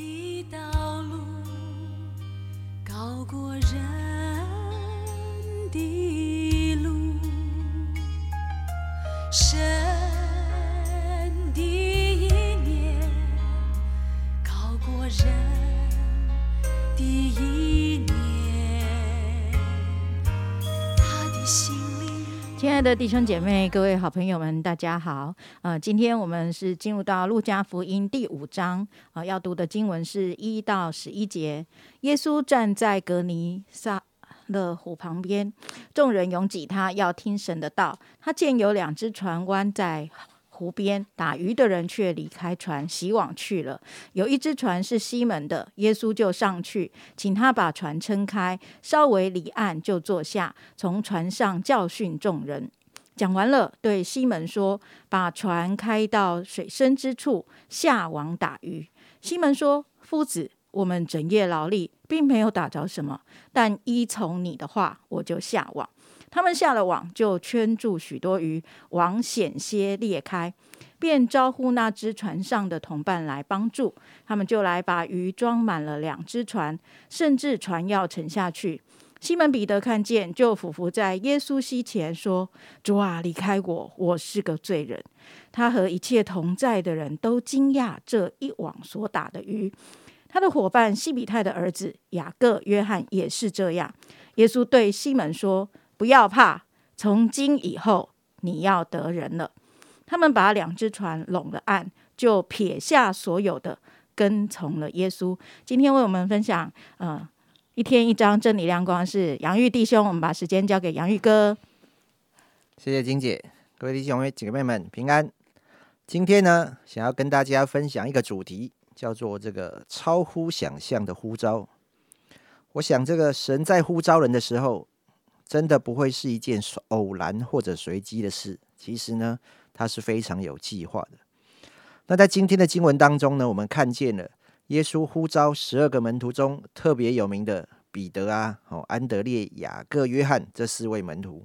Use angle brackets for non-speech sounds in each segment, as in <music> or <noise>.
的道路高过人的路，神的意念高过人的意念，他的心。亲爱的弟兄姐妹、各位好朋友们，大家好。呃，今天我们是进入到路加福音第五章，啊、要读的经文是一到十一节。耶稣站在格尼撒勒湖旁边，众人拥挤他，要听神的道。他见有两只船湾在湖边，打鱼的人却离开船，洗网去了。有一只船是西门的，耶稣就上去，请他把船撑开，稍微离岸就坐下，从船上教训众人。讲完了，对西门说：“把船开到水深之处，下网打鱼。”西门说：“夫子，我们整夜劳力，并没有打着什么，但依从你的话，我就下网。”他们下了网，就圈住许多鱼，网险些裂开，便招呼那只船上的同伴来帮助。他们就来把鱼装满了两只船，甚至船要沉下去。西门彼得看见，就俯伏在耶稣膝前说：“主啊，离开我，我是个罪人。”他和一切同在的人都惊讶这一网所打的鱼。他的伙伴西比泰的儿子雅各、约翰也是这样。耶稣对西门说：“不要怕，从今以后你要得人了。”他们把两只船拢了岸，就撇下所有的，跟从了耶稣。今天为我们分享，呃，一天一章真理亮光是杨玉弟兄，我们把时间交给杨玉哥。谢谢金姐，各位弟兄姐妹们平安。今天呢，想要跟大家分享一个主题，叫做这个超乎想象的呼召。我想，这个神在呼召人的时候，真的不会是一件偶然或者随机的事。其实呢，它是非常有计划的。那在今天的经文当中呢，我们看见了耶稣呼召十二个门徒中特别有名的彼得啊、哦安德烈、雅各、约翰这四位门徒。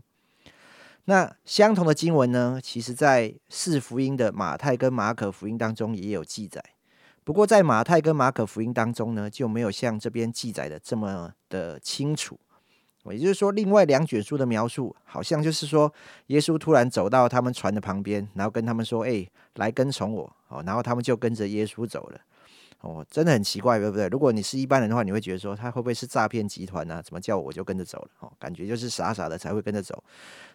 那相同的经文呢，其实在四福音的马太跟马可福音当中也有记载。不过在马太跟马可福音当中呢，就没有像这边记载的这么的清楚。也就是说，另外两卷书的描述，好像就是说，耶稣突然走到他们船的旁边，然后跟他们说：“哎，来跟从我。”哦，然后他们就跟着耶稣走了。哦，真的很奇怪，对不对？如果你是一般人的话，你会觉得说他会不会是诈骗集团呢、怎么叫我就跟着走了？哦，感觉就是傻傻的才会跟着走。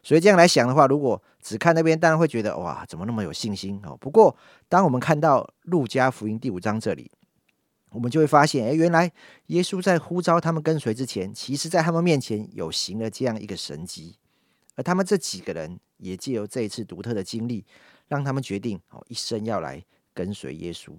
所以这样来想的话，如果只看那边，当然会觉得哇，怎么那么有信心哦？不过，当我们看到路加福音第五章这里，我们就会发现，哎，原来耶稣在呼召他们跟随之前，其实在他们面前有行了这样一个神迹，而他们这几个人也借由这一次独特的经历，让他们决定哦，一生要来跟随耶稣。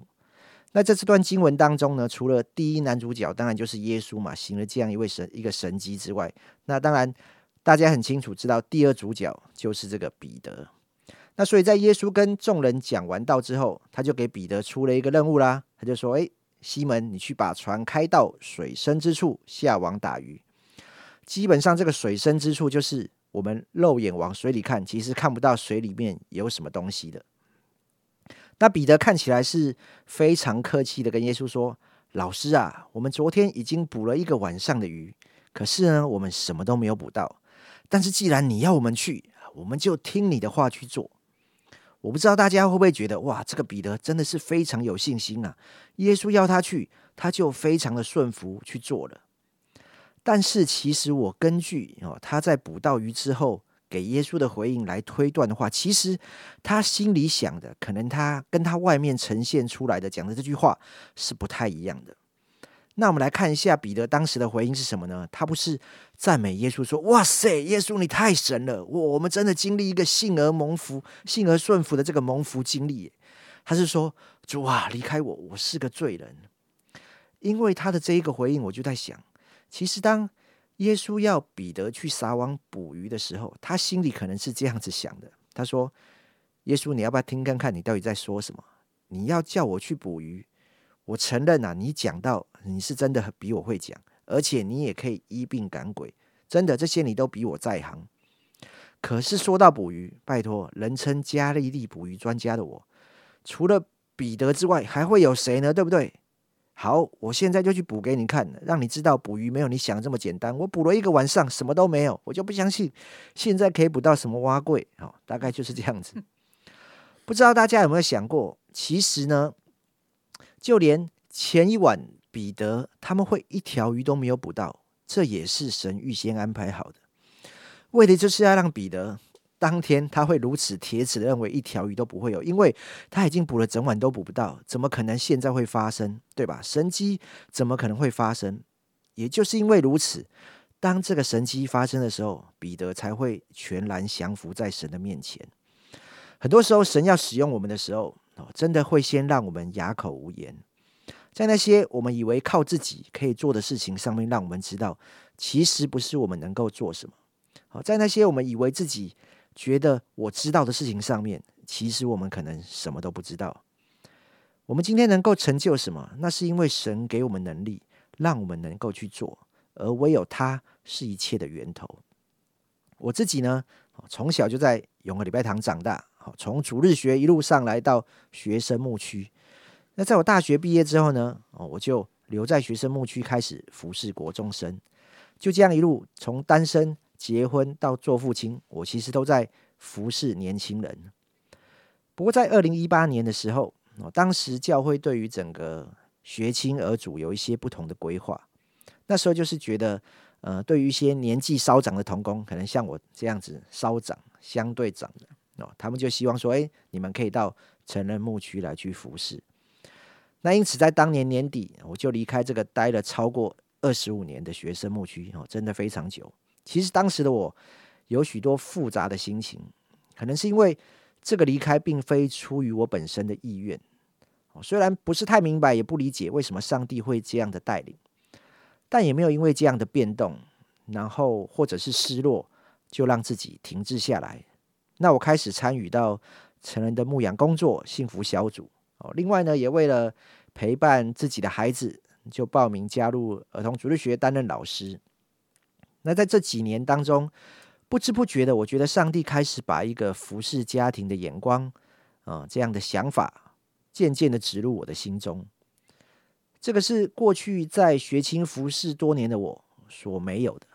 那在这段经文当中呢，除了第一男主角，当然就是耶稣嘛，行了这样一位神一个神迹之外，那当然大家很清楚知道，第二主角就是这个彼得。那所以在耶稣跟众人讲完道之后，他就给彼得出了一个任务啦，他就说：“诶，西门，你去把船开到水深之处，下网打鱼。”基本上，这个水深之处就是我们肉眼往水里看，其实看不到水里面有什么东西的。那彼得看起来是非常客气的，跟耶稣说：“老师啊，我们昨天已经捕了一个晚上的鱼，可是呢，我们什么都没有捕到。但是既然你要我们去，我们就听你的话去做。”我不知道大家会不会觉得，哇，这个彼得真的是非常有信心啊！耶稣要他去，他就非常的顺服去做了。但是其实我根据哦他在捕到鱼之后给耶稣的回应来推断的话，其实他心里想的，可能他跟他外面呈现出来的讲的这句话是不太一样的。那我们来看一下彼得当时的回应是什么呢？他不是赞美耶稣说：“哇塞，耶稣你太神了！我我们真的经历一个信而蒙福、信而顺服的这个蒙福经历。”他是说：“主啊，离开我，我是个罪人。”因为他的这一个回应，我就在想，其实当耶稣要彼得去撒网捕鱼的时候，他心里可能是这样子想的：“他说，耶稣，你要不要听看看你到底在说什么？你要叫我去捕鱼？”我承认啊，你讲到你是真的比我会讲，而且你也可以医病赶鬼，真的这些你都比我在行。可是说到捕鱼，拜托，人称加利利捕鱼专家的我，除了彼得之外，还会有谁呢？对不对？好，我现在就去捕给你看，让你知道捕鱼没有你想的这么简单。我捕了一个晚上，什么都没有，我就不相信现在可以捕到什么蛙贵。哦，大概就是这样子。不知道大家有没有想过，其实呢，就连前一晚彼得他们会一条鱼都没有捕到，这也是神预先安排好的，为的就是要让彼得。当天他会如此铁齿的认为一条鱼都不会有，因为他已经捕了整晚都捕不到，怎么可能现在会发生？对吧？神机怎么可能会发生？也就是因为如此，当这个神机发生的时候，彼得才会全然降服在神的面前。很多时候，神要使用我们的时候，真的会先让我们哑口无言，在那些我们以为靠自己可以做的事情上面，让我们知道，其实不是我们能够做什么。好，在那些我们以为自己觉得我知道的事情上面，其实我们可能什么都不知道。我们今天能够成就什么，那是因为神给我们能力，让我们能够去做，而唯有他是一切的源头。我自己呢，从小就在永和礼拜堂长大，从主日学一路上来到学生牧区。那在我大学毕业之后呢，哦，我就留在学生牧区开始服侍国中生，就这样一路从单身。结婚到做父亲，我其实都在服侍年轻人。不过在二零一八年的时候，当时教会对于整个学青儿主有一些不同的规划。那时候就是觉得，呃，对于一些年纪稍长的童工，可能像我这样子稍长、相对长的哦，他们就希望说，哎，你们可以到成人牧区来去服侍。那因此在当年年底，我就离开这个待了超过二十五年的学生牧区哦，真的非常久。其实当时的我有许多复杂的心情，可能是因为这个离开并非出于我本身的意愿，虽然不是太明白，也不理解为什么上帝会这样的带领，但也没有因为这样的变动，然后或者是失落，就让自己停滞下来。那我开始参与到成人的牧养工作、幸福小组哦。另外呢，也为了陪伴自己的孩子，就报名加入儿童主日学，担任老师。那在这几年当中，不知不觉的，我觉得上帝开始把一个服侍家庭的眼光，啊，这样的想法，渐渐的植入我的心中。这个是过去在学青服侍多年的我所没有的。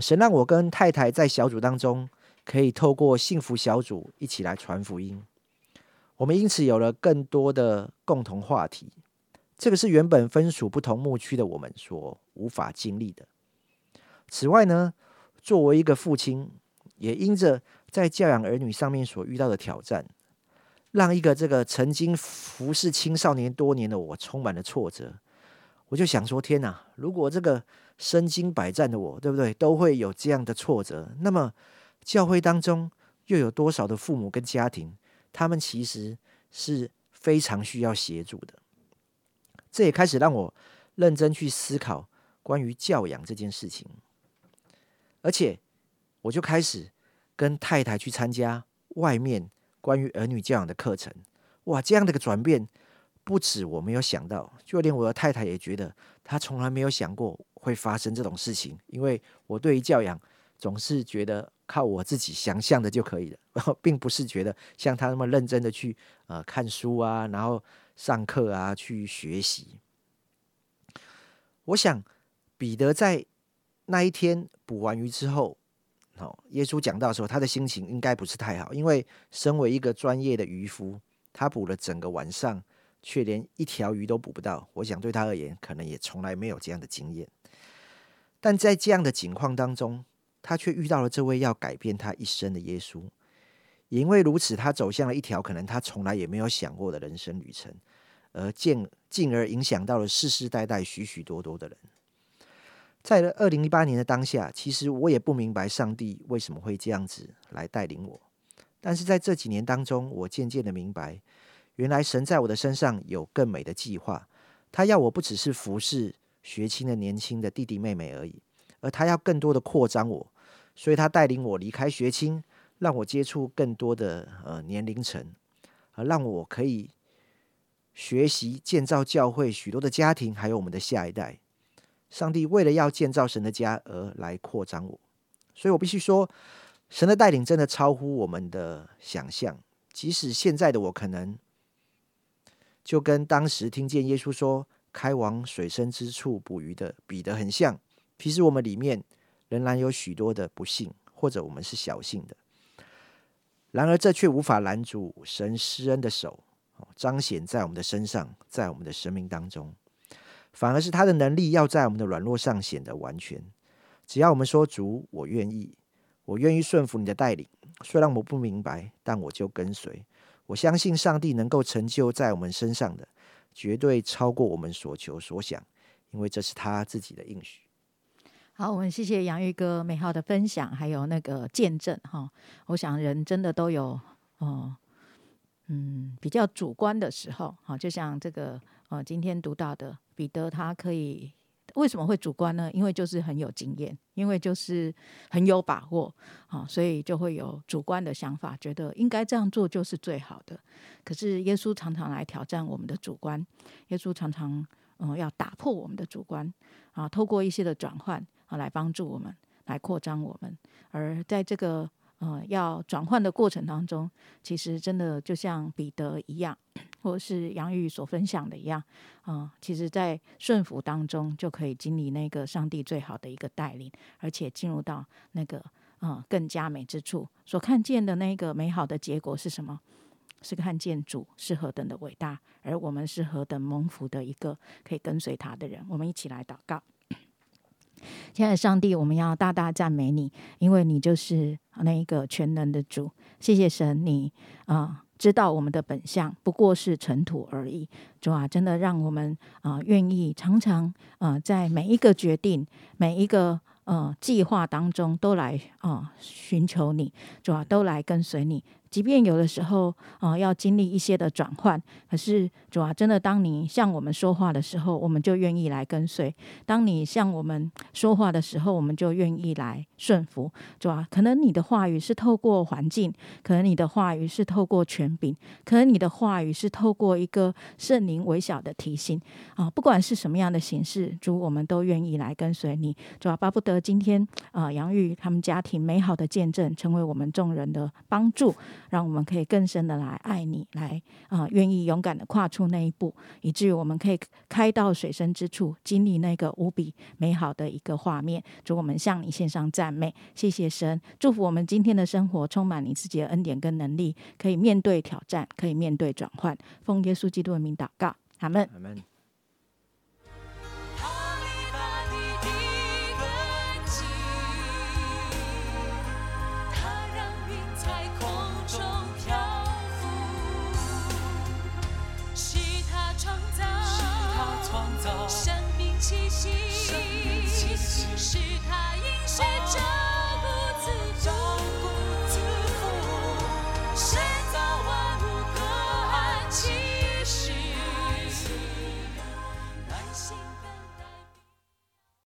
神让我跟太太在小组当中，可以透过幸福小组一起来传福音。我们因此有了更多的共同话题。这个是原本分属不同牧区的我们所无法经历的。此外呢，作为一个父亲，也因着在教养儿女上面所遇到的挑战，让一个这个曾经服侍青少年多年的我充满了挫折。我就想说：天哪！如果这个身经百战的我，对不对，都会有这样的挫折，那么教会当中又有多少的父母跟家庭，他们其实是非常需要协助的。这也开始让我认真去思考关于教养这件事情。而且，我就开始跟太太去参加外面关于儿女教养的课程。哇，这样的一个转变，不止我没有想到，就连我的太太也觉得，她从来没有想过会发生这种事情。因为我对于教养总是觉得靠我自己想象的就可以了，然 <laughs> 后并不是觉得像他那么认真的去呃看书啊，然后上课啊去学习。我想彼得在。那一天捕完鱼之后，哦，耶稣讲到的时候，他的心情应该不是太好，因为身为一个专业的渔夫，他捕了整个晚上，却连一条鱼都捕不到。我想对他而言，可能也从来没有这样的经验。但在这样的境况当中，他却遇到了这位要改变他一生的耶稣。也因为如此，他走向了一条可能他从来也没有想过的人生旅程，而进进而影响到了世世代代许许多多的人。在二零一八年的当下，其实我也不明白上帝为什么会这样子来带领我。但是在这几年当中，我渐渐的明白，原来神在我的身上有更美的计划。他要我不只是服侍学青的年轻的弟弟妹妹而已，而他要更多的扩张我。所以他带领我离开学青，让我接触更多的呃年龄层，而让我可以学习建造教会许多的家庭，还有我们的下一代。上帝为了要建造神的家而来扩张我，所以我必须说，神的带领真的超乎我们的想象。即使现在的我可能就跟当时听见耶稣说开往水深之处捕鱼的比得很像。其实我们里面仍然有许多的不幸，或者我们是小幸的。然而这却无法拦阻神施恩的手彰显在我们的身上，在我们的生命当中。反而是他的能力要在我们的软弱上显得完全。只要我们说主，我愿意，我愿意顺服你的带领。虽然我不明白，但我就跟随。我相信上帝能够成就在我们身上的，绝对超过我们所求所想，因为这是他自己的应许。好，我们谢谢杨玉哥美好的分享，还有那个见证哈。我想人真的都有哦，嗯，比较主观的时候，好，就像这个呃，今天读到的彼得，他可以为什么会主观呢？因为就是很有经验，因为就是很有把握，好，所以就会有主观的想法，觉得应该这样做就是最好的。可是耶稣常常来挑战我们的主观，耶稣常常嗯要打破我们的主观啊，透过一些的转换。啊，来帮助我们，来扩张我们。而在这个呃要转换的过程当中，其实真的就像彼得一样，或是杨玉所分享的一样，啊，其实在顺服当中就可以经历那个上帝最好的一个带领，而且进入到那个啊更加美之处。所看见的那个美好的结果是什么？是看见主是何等的伟大，而我们是何等蒙福的一个可以跟随他的人。我们一起来祷告。亲爱的上帝，我们要大大赞美你，因为你就是那一个全能的主。谢谢神，你啊知道我们的本相不过是尘土而已。主啊，真的让我们啊愿意常常啊在每一个决定、每一个呃计划当中都来啊寻求你，主啊都来跟随你。即便有的时候啊，要经历一些的转换，可是主啊，真的，当你向我们说话的时候，我们就愿意来跟随；当你向我们说话的时候，我们就愿意来顺服。主啊，可能你的话语是透过环境，可能你的话语是透过权柄，可能你的话语是透过一个圣灵微小的提醒啊。不管是什么样的形式，主，我们都愿意来跟随你。主啊，巴不得今天啊，杨玉他们家庭美好的见证，成为我们众人的帮助。让我们可以更深的来爱你，来啊，愿意勇敢的跨出那一步，以至于我们可以开到水深之处，经历那个无比美好的一个画面。祝我们向你献上赞美，谢谢神，祝福我们今天的生活充满你自己的恩典跟能力，可以面对挑战，可以面对转换。奉耶稣基督的名祷告，阿门。阿。